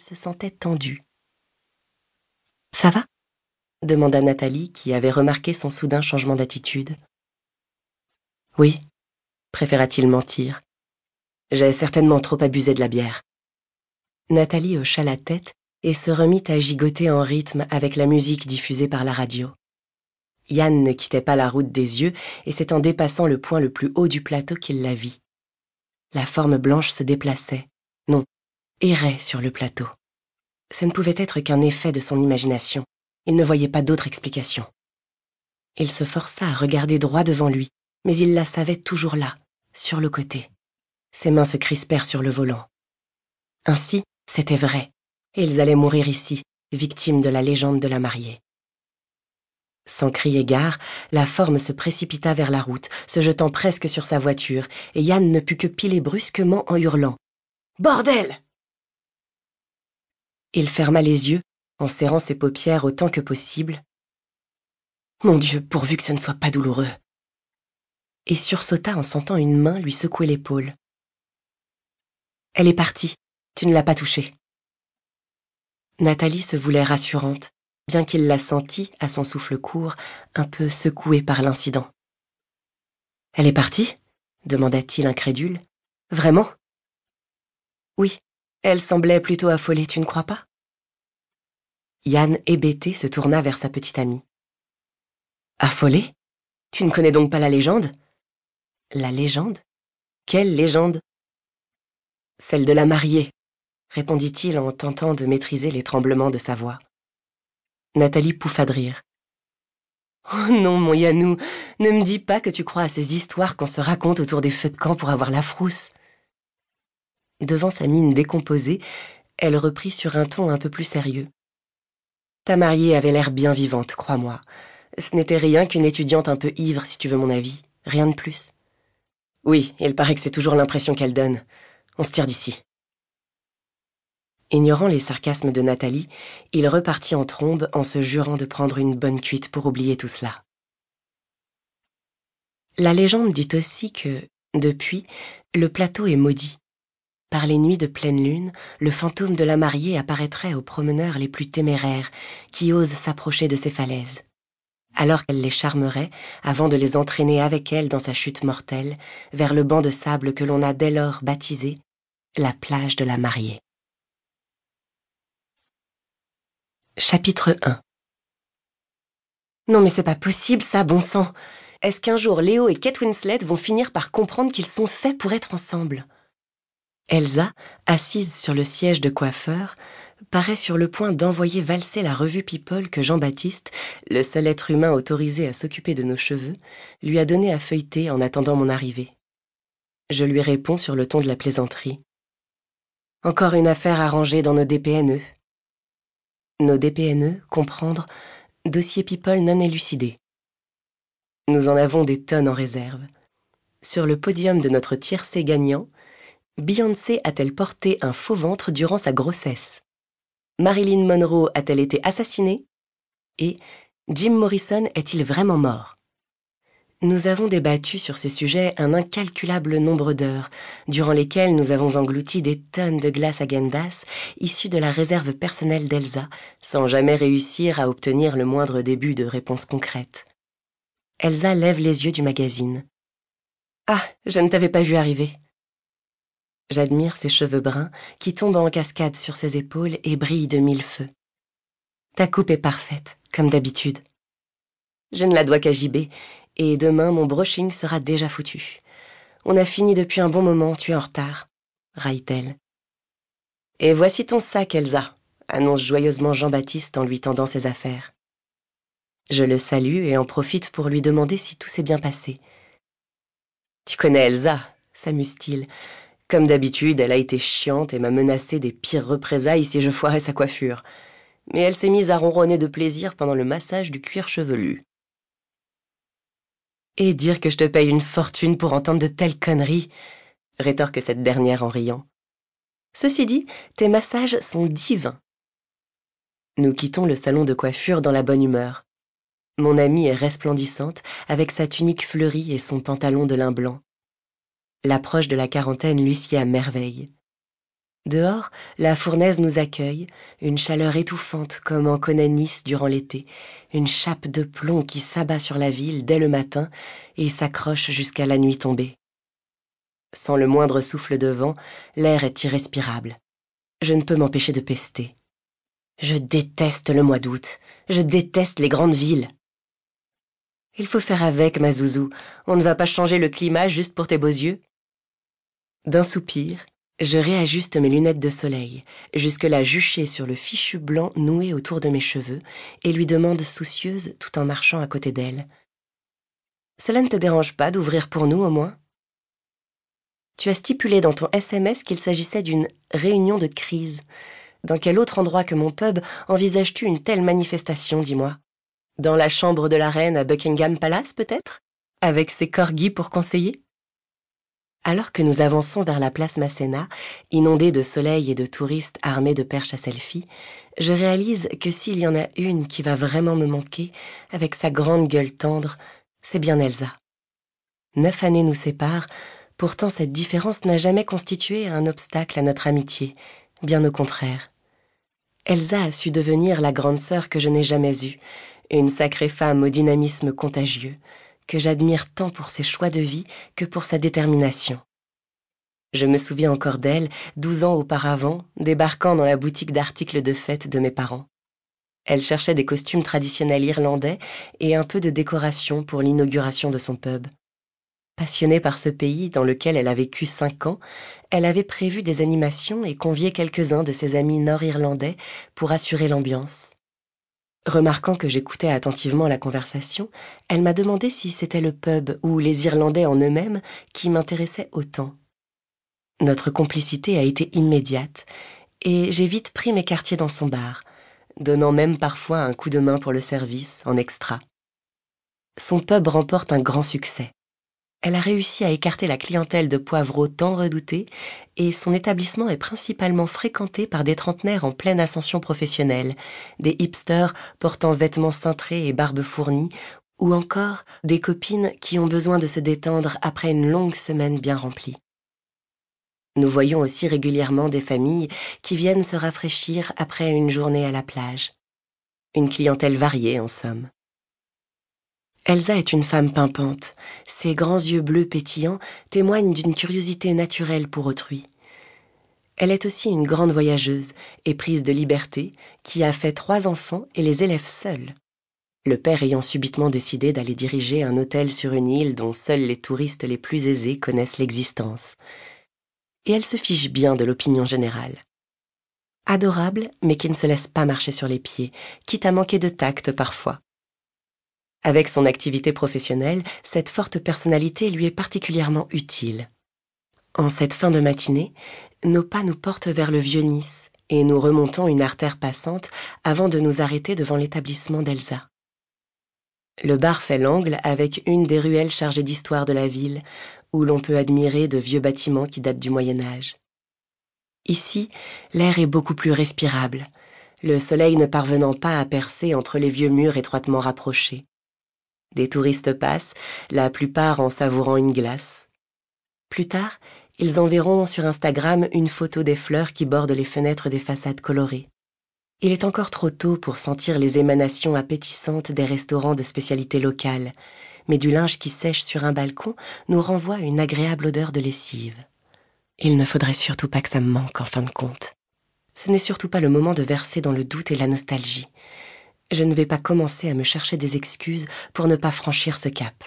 se sentait tendu. Ça va? demanda Nathalie, qui avait remarqué son soudain changement d'attitude. Oui, préféra-t-il mentir. J'ai certainement trop abusé de la bière. Nathalie hocha la tête et se remit à gigoter en rythme avec la musique diffusée par la radio. Yann ne quittait pas la route des yeux, et c'est en dépassant le point le plus haut du plateau qu'il la vit. La forme blanche se déplaçait, errait sur le plateau. Ce ne pouvait être qu'un effet de son imagination. Il ne voyait pas d'autre explication. Il se força à regarder droit devant lui, mais il la savait toujours là, sur le côté. Ses mains se crispèrent sur le volant. Ainsi, c'était vrai. Ils allaient mourir ici, victimes de la légende de la mariée. Sans crier gare, la forme se précipita vers la route, se jetant presque sur sa voiture, et Yann ne put que piler brusquement en hurlant. Bordel Il ferma les yeux, en serrant ses paupières autant que possible. Mon Dieu, pourvu que ce ne soit pas douloureux. Et sursauta en sentant une main lui secouer l'épaule. Elle est partie, tu ne l'as pas touchée. Nathalie se voulait rassurante, bien qu'il la sentît, à son souffle court, un peu secouée par l'incident. Elle est partie? demanda-t-il incrédule. Vraiment? Oui, elle semblait plutôt affolée, tu ne crois pas? Yann, hébété, se tourna vers sa petite amie. Affolée Tu ne connais donc pas la légende? La légende? Quelle légende? Celle de la mariée, répondit-il en tentant de maîtriser les tremblements de sa voix. Nathalie pouffa de rire. Oh non, mon Yannou, ne me dis pas que tu crois à ces histoires qu'on se raconte autour des feux de camp pour avoir la frousse. Devant sa mine décomposée, elle reprit sur un ton un peu plus sérieux. Ta mariée avait l'air bien vivante, crois-moi. Ce n'était rien qu'une étudiante un peu ivre, si tu veux mon avis. Rien de plus. Oui, il paraît que c'est toujours l'impression qu'elle donne. On se tire d'ici. Ignorant les sarcasmes de Nathalie, il repartit en trombe en se jurant de prendre une bonne cuite pour oublier tout cela. La légende dit aussi que, depuis, le plateau est maudit. Par les nuits de pleine lune, le fantôme de la mariée apparaîtrait aux promeneurs les plus téméraires qui osent s'approcher de ces falaises. Alors qu'elle les charmerait, avant de les entraîner avec elle dans sa chute mortelle, vers le banc de sable que l'on a dès lors baptisé la plage de la mariée. Chapitre 1 Non mais c'est pas possible ça, bon sang. Est-ce qu'un jour Léo et Kate Winslet vont finir par comprendre qu'ils sont faits pour être ensemble? Elsa, assise sur le siège de coiffeur, paraît sur le point d'envoyer valser la revue People que Jean-Baptiste, le seul être humain autorisé à s'occuper de nos cheveux, lui a donné à feuilleter en attendant mon arrivée. Je lui réponds sur le ton de la plaisanterie. Encore une affaire arrangée dans nos DPNE. Nos DPNE, comprendre, dossier People non élucidé. Nous en avons des tonnes en réserve. Sur le podium de notre tiercé gagnant, Beyoncé a-t-elle porté un faux ventre durant sa grossesse? Marilyn Monroe a-t-elle été assassinée? Et Jim Morrison est-il vraiment mort? Nous avons débattu sur ces sujets un incalculable nombre d'heures, durant lesquelles nous avons englouti des tonnes de glace à Gendas issues de la réserve personnelle d'Elsa, sans jamais réussir à obtenir le moindre début de réponse concrète. Elsa lève les yeux du magazine. Ah, je ne t'avais pas vu arriver. J'admire ses cheveux bruns qui tombent en cascade sur ses épaules et brillent de mille feux. Ta coupe est parfaite, comme d'habitude. Je ne la dois qu'à JB, et demain mon brushing sera déjà foutu. On a fini depuis un bon moment, tu es en retard, raille-t-elle. Et voici ton sac, Elsa, annonce joyeusement Jean-Baptiste en lui tendant ses affaires. Je le salue et en profite pour lui demander si tout s'est bien passé. Tu connais Elsa, s'amuse-t-il. Comme d'habitude, elle a été chiante et m'a menacé des pires représailles si je foirais sa coiffure. Mais elle s'est mise à ronronner de plaisir pendant le massage du cuir chevelu. Et dire que je te paye une fortune pour entendre de telles conneries, rétorque cette dernière en riant. Ceci dit, tes massages sont divins. Nous quittons le salon de coiffure dans la bonne humeur. Mon amie est resplendissante, avec sa tunique fleurie et son pantalon de lin blanc. L'approche de la quarantaine lui sied à merveille. Dehors, la fournaise nous accueille, une chaleur étouffante comme en connaît Nice durant l'été, une chape de plomb qui s'abat sur la ville dès le matin et s'accroche jusqu'à la nuit tombée. Sans le moindre souffle de vent, l'air est irrespirable. Je ne peux m'empêcher de pester. Je déteste le mois d'août, je déteste les grandes villes. Il faut faire avec, ma zouzou, on ne va pas changer le climat juste pour tes beaux yeux. D'un soupir, je réajuste mes lunettes de soleil, jusque-là juchées sur le fichu blanc noué autour de mes cheveux, et lui demande soucieuse tout en marchant à côté d'elle. Cela ne te dérange pas d'ouvrir pour nous au moins? Tu as stipulé dans ton SMS qu'il s'agissait d'une réunion de crise. Dans quel autre endroit que mon pub envisages-tu une telle manifestation, dis-moi? Dans la chambre de la reine à Buckingham Palace, peut-être? Avec ses corgis pour conseiller? Alors que nous avançons vers la place Masséna, inondée de soleil et de touristes armés de perches à selfie, je réalise que s'il y en a une qui va vraiment me manquer, avec sa grande gueule tendre, c'est bien Elsa. Neuf années nous séparent, pourtant cette différence n'a jamais constitué un obstacle à notre amitié, bien au contraire. Elsa a su devenir la grande sœur que je n'ai jamais eue, une sacrée femme au dynamisme contagieux, que j'admire tant pour ses choix de vie que pour sa détermination. Je me souviens encore d'elle, douze ans auparavant, débarquant dans la boutique d'articles de fête de mes parents. Elle cherchait des costumes traditionnels irlandais et un peu de décoration pour l'inauguration de son pub. Passionnée par ce pays dans lequel elle a vécu cinq ans, elle avait prévu des animations et convié quelques-uns de ses amis nord-irlandais pour assurer l'ambiance. Remarquant que j'écoutais attentivement la conversation, elle m'a demandé si c'était le pub ou les Irlandais en eux-mêmes qui m'intéressaient autant. Notre complicité a été immédiate, et j'ai vite pris mes quartiers dans son bar, donnant même parfois un coup de main pour le service, en extra. Son pub remporte un grand succès. Elle a réussi à écarter la clientèle de poivreaux tant redoutée et son établissement est principalement fréquenté par des trentenaires en pleine ascension professionnelle, des hipsters portant vêtements cintrés et barbes fournies ou encore des copines qui ont besoin de se détendre après une longue semaine bien remplie. Nous voyons aussi régulièrement des familles qui viennent se rafraîchir après une journée à la plage. Une clientèle variée en somme. Elsa est une femme pimpante. Ses grands yeux bleus pétillants témoignent d'une curiosité naturelle pour autrui. Elle est aussi une grande voyageuse, éprise de liberté, qui a fait trois enfants et les élève seule. Le père ayant subitement décidé d'aller diriger un hôtel sur une île dont seuls les touristes les plus aisés connaissent l'existence. Et elle se fiche bien de l'opinion générale. Adorable, mais qui ne se laisse pas marcher sur les pieds, quitte à manquer de tact parfois. Avec son activité professionnelle, cette forte personnalité lui est particulièrement utile. En cette fin de matinée, nos pas nous portent vers le vieux Nice et nous remontons une artère passante avant de nous arrêter devant l'établissement d'Elsa. Le bar fait l'angle avec une des ruelles chargées d'histoire de la ville, où l'on peut admirer de vieux bâtiments qui datent du Moyen Âge. Ici, l'air est beaucoup plus respirable, le soleil ne parvenant pas à percer entre les vieux murs étroitement rapprochés. Des touristes passent, la plupart en savourant une glace. Plus tard, ils enverront sur Instagram une photo des fleurs qui bordent les fenêtres des façades colorées. Il est encore trop tôt pour sentir les émanations appétissantes des restaurants de spécialité locale, mais du linge qui sèche sur un balcon nous renvoie une agréable odeur de lessive. Il ne faudrait surtout pas que ça me manque en fin de compte. Ce n'est surtout pas le moment de verser dans le doute et la nostalgie je ne vais pas commencer à me chercher des excuses pour ne pas franchir ce cap.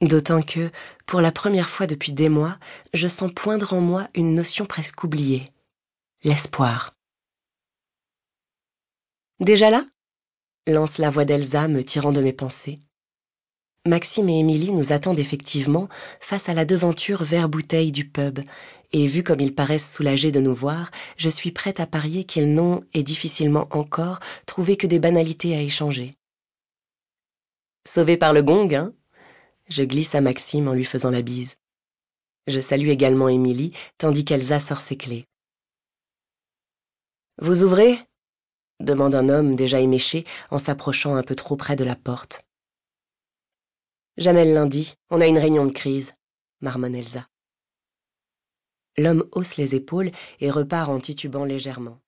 D'autant que, pour la première fois depuis des mois, je sens poindre en moi une notion presque oubliée. L'espoir. Déjà là? lance la voix d'Elsa me tirant de mes pensées. Maxime et Émilie nous attendent effectivement face à la devanture vert bouteille du pub, et vu comme ils paraissent soulagés de nous voir, je suis prête à parier qu'ils n'ont, et difficilement encore, trouvé que des banalités à échanger. Sauvé par le gong, hein? Je glisse à Maxime en lui faisant la bise. Je salue également Émilie, tandis qu'Elsa sort ses clés. Vous ouvrez? demande un homme déjà éméché en s'approchant un peu trop près de la porte. Jamais le lundi, on a une réunion de crise, marmonne Elsa. L'homme hausse les épaules et repart en titubant légèrement.